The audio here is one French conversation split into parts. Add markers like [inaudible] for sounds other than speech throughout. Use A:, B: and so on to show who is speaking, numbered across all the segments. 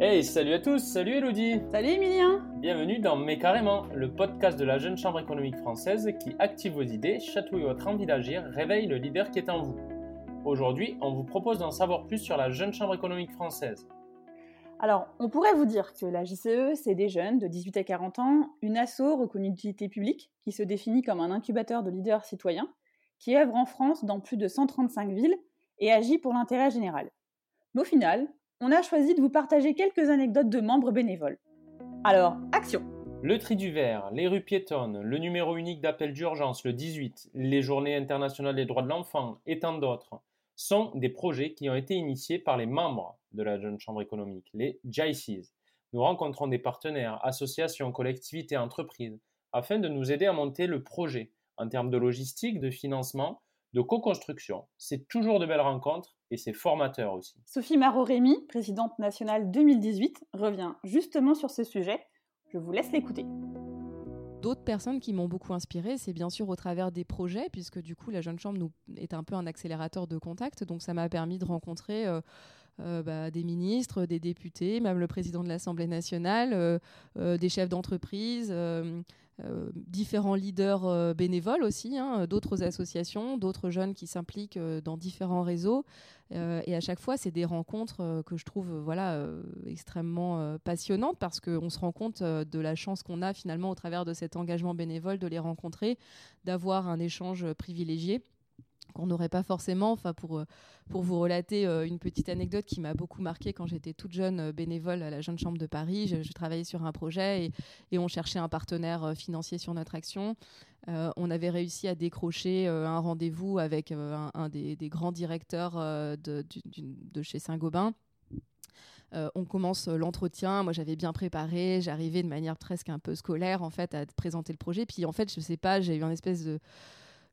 A: Hey, salut à tous, salut Elodie
B: Salut Emilien
A: Bienvenue dans Mais Carrément, le podcast de la Jeune Chambre économique française qui active vos idées, chatouille votre envie d'agir, réveille le leader qui est en vous. Aujourd'hui, on vous propose d'en savoir plus sur la Jeune Chambre économique française.
B: Alors, on pourrait vous dire que la JCE, c'est des jeunes de 18 à 40 ans, une asso reconnue d'utilité publique qui se définit comme un incubateur de leaders citoyens, qui œuvre en France dans plus de 135 villes et agit pour l'intérêt général. Mais au final, on a choisi de vous partager quelques anecdotes de membres bénévoles. Alors, action
A: Le tri du verre, les rues piétonnes, le numéro unique d'appel d'urgence, le 18, les journées internationales des droits de l'enfant et tant d'autres sont des projets qui ont été initiés par les membres de la Jeune Chambre économique, les JICs. Nous rencontrons des partenaires, associations, collectivités, entreprises, afin de nous aider à monter le projet en termes de logistique, de financement, de co-construction. C'est toujours de belles rencontres et c'est formateur aussi.
B: Sophie Marot-Rémy, présidente nationale 2018, revient justement sur ce sujet. Je vous laisse l'écouter.
C: D'autres personnes qui m'ont beaucoup inspiré, c'est bien sûr au travers des projets, puisque du coup la Jeune Chambre nous est un peu un accélérateur de contact, donc ça m'a permis de rencontrer euh, euh, bah, des ministres, des députés, même le président de l'Assemblée nationale, euh, des chefs d'entreprise, euh, différents leaders euh, bénévoles aussi, hein, d'autres associations, d'autres jeunes qui s'impliquent euh, dans différents réseaux. et à chaque fois, c'est des rencontres que je trouve voilà, extrêmement passionnantes parce qu'on se rend compte de la chance qu'on a finalement au travers de cet engagement bénévole de les rencontrer, d'avoir un échange privilégié qu'on n'aurait pas forcément. Enfin, pour, euh, pour vous relater euh, une petite anecdote qui m'a beaucoup marqué quand j'étais toute jeune euh, bénévole à la Jeune Chambre de Paris, je, travaillais sur un projet et, et, on cherchait un partenaire financier sur notre action. on avait réussi à décrocher un rendez-vous avec un, des, des, grands directeurs de, de, chez Saint-Gobain. on commence l'entretien. Moi, j'avais bien préparé. J'arrivais de manière presque un peu scolaire, en fait, à présenter le projet. Puis, en fait, je sais pas, j'ai eu une espèce de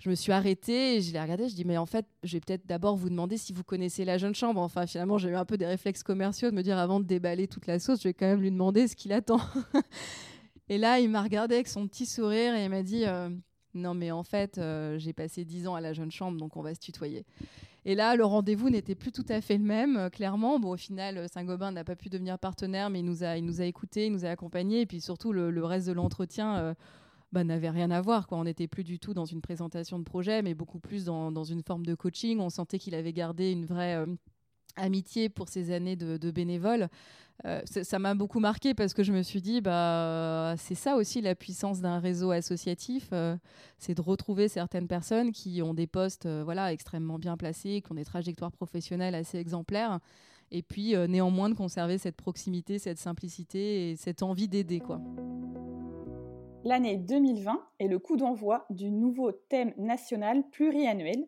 C: je me suis arrêtée, et je l'ai regardé, je dis mais en fait, je vais peut-être d'abord vous demander si vous connaissez la jeune chambre. Enfin, finalement, j'ai eu un peu des réflexes commerciaux de me dire avant de déballer toute la sauce, je vais quand même lui demander ce qu'il attend. [laughs] et là, il m'a regardé avec son petit sourire et il m'a dit euh, non mais en fait, euh, j'ai passé dix ans à la jeune chambre, donc on va se tutoyer. Et là, le rendez-vous n'était plus tout à fait le même, euh, clairement. Bon, au final, Saint-Gobain n'a pas pu devenir partenaire, mais il nous a, il nous a écoutés, il nous a accompagnés. Et puis surtout, le reste de l'entretien, bah, n'avait rien à voir. Quoi. On n'était plus du tout dans une présentation de projet, mais beaucoup plus dans, dans une forme de coaching. On sentait qu'il avait gardé une vraie euh, amitié pour ses années de, de bénévole. Euh, ça m'a beaucoup marqué parce que je me suis dit, bah, c'est ça aussi la puissance d'un réseau associatif, euh, c'est de retrouver certaines personnes qui ont des postes voilà, extrêmement bien placés, qui ont des trajectoires professionnelles assez exemplaires, et puis néanmoins de conserver cette proximité, cette simplicité et cette envie d'aider. quoi.
B: L'année 2020 est le coup d'envoi du nouveau thème national pluriannuel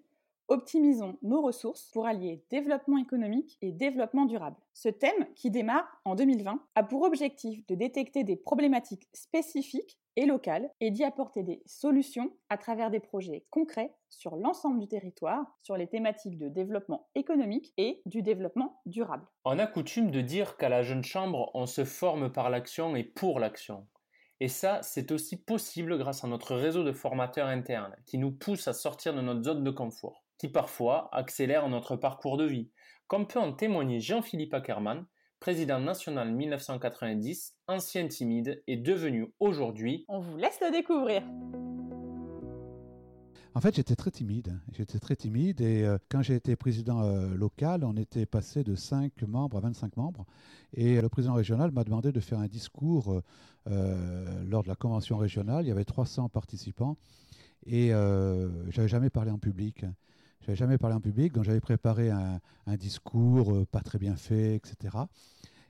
B: Optimisons nos ressources pour allier développement économique et développement durable. Ce thème, qui démarre en 2020, a pour objectif de détecter des problématiques spécifiques et locales et d'y apporter des solutions à travers des projets concrets sur l'ensemble du territoire, sur les thématiques de développement économique et du développement durable.
A: On a coutume de dire qu'à la jeune chambre, on se forme par l'action et pour l'action. Et ça, c'est aussi possible grâce à notre réseau de formateurs internes qui nous pousse à sortir de notre zone de confort, qui parfois accélère notre parcours de vie, comme peut en témoigner Jean-Philippe Ackermann, président national 1990, ancien timide et devenu aujourd'hui.
B: On vous laisse le découvrir.
D: En fait, j'étais très timide. J'étais très timide et euh, quand j'ai été président euh, local, on était passé de 5 membres à 25 membres. Et le président régional m'a demandé de faire un discours euh, lors de la convention régionale. Il y avait 300 participants et j'avais jamais parlé en public. J'avais jamais parlé en public, donc j'avais préparé un, un discours pas très bien fait, etc.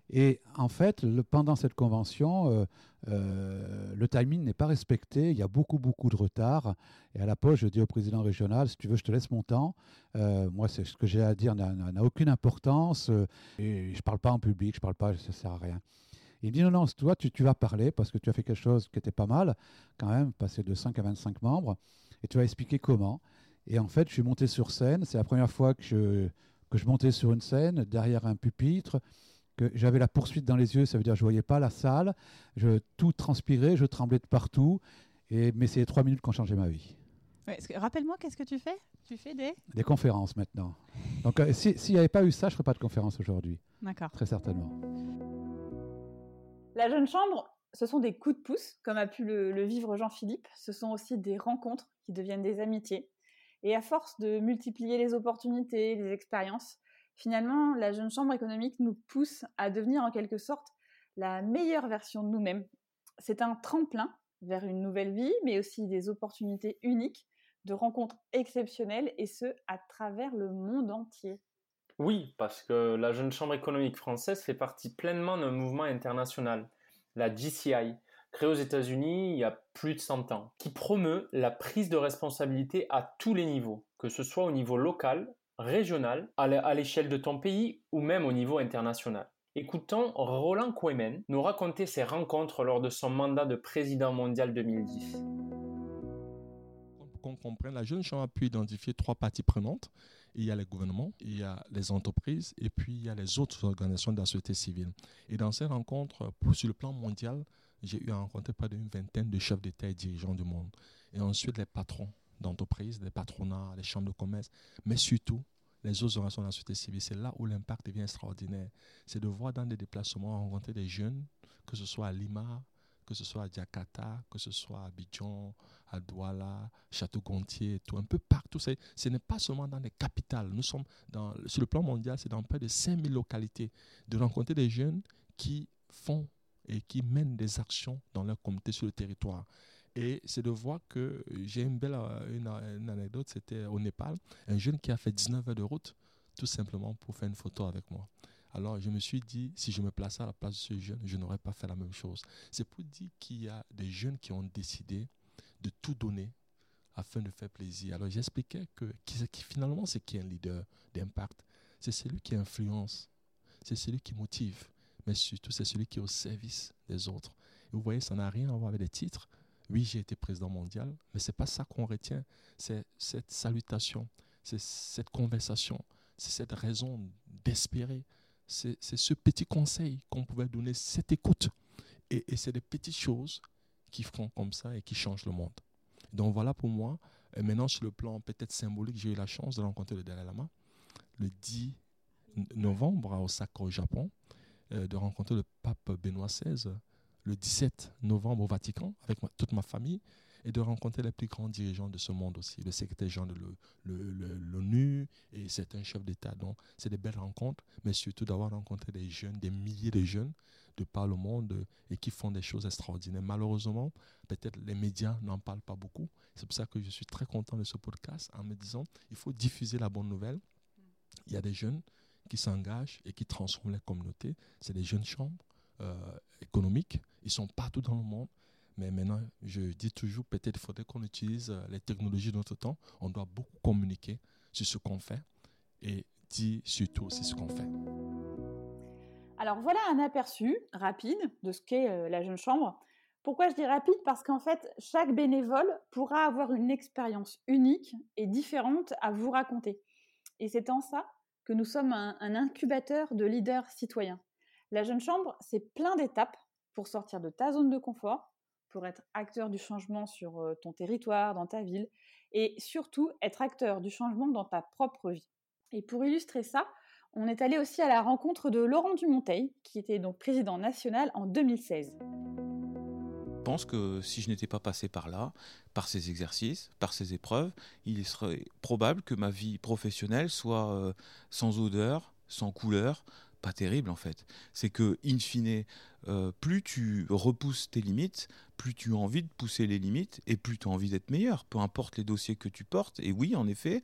D: Et en fait, pendant cette convention, euh, euh, le timing n'est pas respecté. Il y a beaucoup, beaucoup de retard. Et à la poche, je dis au président régional, si tu veux, je te laisse mon temps. Euh, moi, ce que j'ai à dire n'a aucune importance. et je ne parle pas en public, je ne parle pas, ça ne sert à rien. Il dit non, non, toi, tu, tu, vas parler parce que tu as fait quelque chose qui était pas mal, quand même, passer de 5 à 25 membres, et tu vas expliquer comment. Et en fait, je suis monté sur scène. C'est la première fois que je, que je montais sur une scène, derrière un pupitre que j'avais la poursuite dans les yeux, ça veut dire que je ne voyais pas la salle, je tout transpirais, je tremblais de partout, et, mais c'est les trois minutes qui ont changé ma vie.
B: Rappelle-moi, qu'est-ce que tu fais? Tu fais des?
D: Des conférences maintenant. Donc, euh, s'il n'y avait pas eu ça, je ne ferais pas de conférence aujourd'hui.
B: D'accord.
D: Très certainement.
B: La jeune chambre, ce sont des coups de pouce, comme a pu le, vivre Jean-Philippe. Ce sont aussi des rencontres qui deviennent des amitiés. Et à force de multiplier les opportunités, les expériences, finalement, la jeune chambre économique nous pousse à devenir en quelque sorte la meilleure version de nous-mêmes. C'est un tremplin vers une nouvelle vie, mais aussi des opportunités uniques, de rencontres exceptionnelles, et ce, à travers le monde entier.
A: Oui, parce que la jeune chambre économique française fait partie pleinement d'un mouvement international, la GCI, créée aux États-Unis il y a plus de 100 ans, qui promeut la prise de responsabilité à tous les niveaux, que ce soit au niveau local, régional, à l'échelle de ton pays ou même au niveau international. Écoutons Roland Kouemen nous raconter ses rencontres lors de son mandat de président mondial 2010.
E: Pour qu'on comprenne, la Jeune Chambre a pu identifier trois parties prenantes. Il y a les gouvernements, il y a les entreprises et puis il y a les autres organisations de la société civile. Et dans ces rencontres, sur le plan mondial, j'ai eu à rencontrer près d'une vingtaine de chefs d'État et dirigeants du monde. Et ensuite, les patrons d'entreprises, les patronats, les chambres de commerce, mais surtout les autres organisations de la société civile. C'est là où l'impact devient extraordinaire. C'est de voir dans des déplacements rencontrer des jeunes, que ce soit à Lima, que ce soit à Jakarta, que ce soit à Abidjan, à Douala, Château-Gontier, tout, un peu partout. Ce n'est pas seulement dans les capitales. Nous sommes sur le plan mondial, c'est dans près de 5000 localités. De rencontrer des jeunes qui font et qui mènent des actions dans leur communauté sur le territoire. Et c'est de voir que j'ai une belle euh, une, anecdote, c'était au Népal, un jeune qui a fait 19 heures de route tout simplement pour faire une photo avec moi. Alors je me suis dit, si je me plaçais à la place de ce jeune, je n'aurais pas fait la même chose. C'est pour dire qu'il y a des jeunes qui ont décidé de tout donner afin de faire plaisir. Alors j'expliquais que finalement c'est qui est un leader d'impact? C'est celui qui influence, c'est celui qui motive, mais surtout c'est celui qui est au service des autres. Vous voyez, ça n'a rien à voir avec des titres, oui, j'ai été président mondial, mais ce n'est pas ça qu'on retient. C'est cette salutation, c'est cette conversation, c'est cette raison d'espérer. C'est ce petit conseil qu'on pouvait donner, cette écoute. Et, c'est des petites choses qui font comme ça et qui changent le monde. Donc voilà pour moi. Maintenant, sur le plan peut-être symbolique, j'ai eu la chance de rencontrer le Dalai Lama le 10 novembre à Osaka, au Japon, euh, de rencontrer le pape Benoît XVI le 17 novembre au Vatican avec toute ma famille et de rencontrer les plus grands dirigeants de ce monde aussi, le secrétaire général de l'ONU et certains chefs d'État. Donc, c'est des belles rencontres, mais surtout d'avoir rencontré des jeunes, des milliers de jeunes de par le monde et qui font des choses extraordinaires. Malheureusement, peut-être les médias n'en parlent pas beaucoup. C'est pour ça que je suis très content de ce podcast en me disant il faut diffuser la bonne nouvelle. Il y a des jeunes qui s'engagent et qui transforment les communautés. C'est des jeunes chambres économiques. Ils sont partout dans le monde. Mais maintenant, je dis toujours, peut-être faudrait qu'on utilise euh, les technologies de notre temps. On doit beaucoup communiquer sur ce qu'on fait et dire surtout aussi ce qu'on fait.
B: Alors voilà un aperçu rapide de ce qu'est euh, la jeune chambre. Pourquoi je dis rapide? Parce qu'en fait, chaque bénévole pourra avoir une expérience unique et différente à vous raconter. Et c'est en ça que nous sommes un incubateur de leaders citoyens. La jeune chambre, c'est plein d'étapes pour sortir de ta zone de confort, pour être acteur du changement sur ton territoire, dans ta ville, et surtout être acteur du changement dans ta propre vie. Et pour illustrer ça, on est allé aussi à la rencontre de Laurent Dumonteil, qui était donc président national en 2016.
F: Je pense que si je n'étais pas passé par là, par ces exercices, par ces épreuves, il serait probable que ma vie professionnelle soit sans odeur, sans couleur, pas terrible en fait. C'est que, in fine, euh, plus tu repousses tes limites, plus tu as envie de pousser les limites et plus tu as envie d'être meilleur, peu importe les dossiers que tu portes. Et oui, en effet,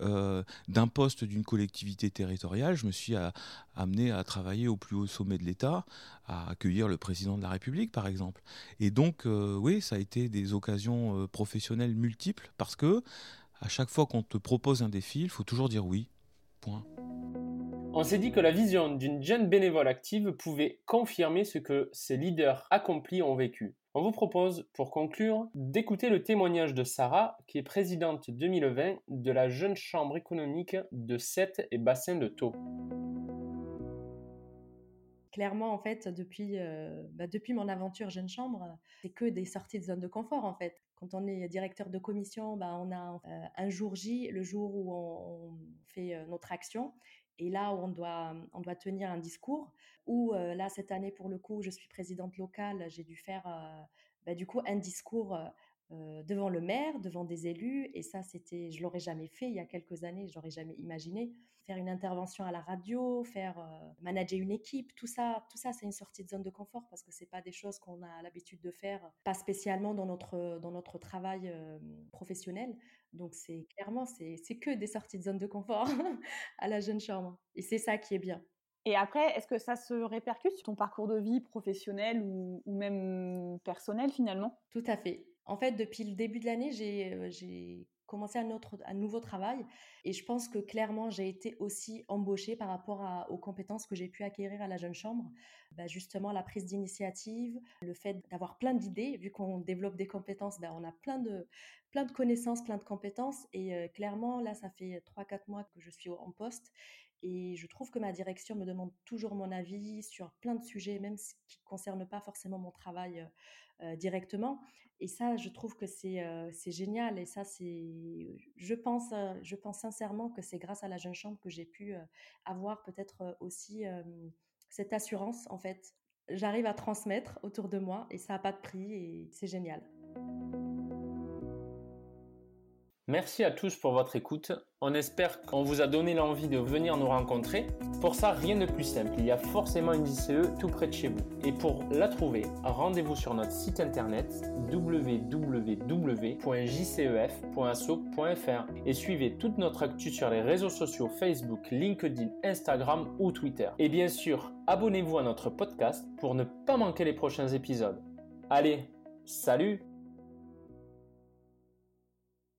F: euh, d'un poste d'une collectivité territoriale, je me suis amené à travailler au plus haut sommet de l'État, à accueillir le président de la République, par exemple. Et donc, euh, oui, ça a été des occasions professionnelles multiples parce que à chaque fois qu'on te propose un défi, il faut toujours dire oui. Point.
A: On s'est dit que la vision d'une jeune bénévole active pouvait confirmer ce que ces leaders accomplis ont vécu. On vous propose, pour conclure, d'écouter le témoignage de Sarah, qui est présidente 2020 de la Jeune Chambre économique de Sète et Bassin de Thau.
G: Clairement, en fait, depuis, euh, bah, depuis mon aventure Jeune Chambre, c'est que des sorties de zone de confort, en fait. Quand on est directeur de commission, bah, on a euh, un jour J, le jour où on fait euh, notre action, Et là, on doit, on doit tenir un discours. Ou là, cette année, pour le coup, je suis présidente locale, j'ai dû faire bah, du coup un discours devant le maire, devant des élus. Et ça, c'était, je l'aurais jamais fait il y a quelques années, je l'aurais jamais imaginé. Faire une intervention à la radio, faire manager une équipe, tout ça, tout ça, c'est une sortie de zone de confort parce que c'est pas des choses qu'on a l'habitude de faire, pas spécialement dans notre dans notre travail professionnel. Donc c'est clairement c'est c'est que des sorties de zone de confort [laughs] à la jeune chambre. Et c'est ça qui est bien.
B: Et après, est-ce que ça se répercute sur ton parcours de vie professionnel ou, ou même personnel finalement?
G: Tout à fait. En fait, depuis le début de l'année, j'ai commencé un, autre, un nouveau travail et je pense que clairement, j'ai été aussi embauchée par rapport aux compétences que j'ai pu acquérir à la jeune chambre. Bah, justement, la prise d'initiative, le fait d'avoir plein d'idées, vu qu'on développe des compétences, bah, on a plein de, plein de connaissances, plein de compétences. Et clairement, là, ça fait 3-4 mois que je suis en poste et je trouve que ma direction me demande toujours mon avis sur plein de sujets, même qui ne concernent pas forcément mon travail directement. Et ça, je trouve que c'est c'est génial. Et ça, c'est, je pense, je pense sincèrement que c'est grâce à la jeune chambre que j'ai pu avoir peut-être aussi cette assurance. En fait, j'arrive à transmettre autour de moi et ça n'a pas de prix et c'est génial.
A: Merci à tous pour votre écoute. On espère qu'on vous a donné l'envie de venir nous rencontrer. Pour ça, rien de plus simple. Il y a forcément une JCE tout près de chez vous. Et pour la trouver, rendez-vous sur notre site internet www.jcef.asso.fr et suivez toute notre actu sur les réseaux sociaux Facebook, LinkedIn, Instagram ou Twitter. Et bien sûr, abonnez-vous à notre podcast pour ne pas manquer les prochains épisodes. Allez, salut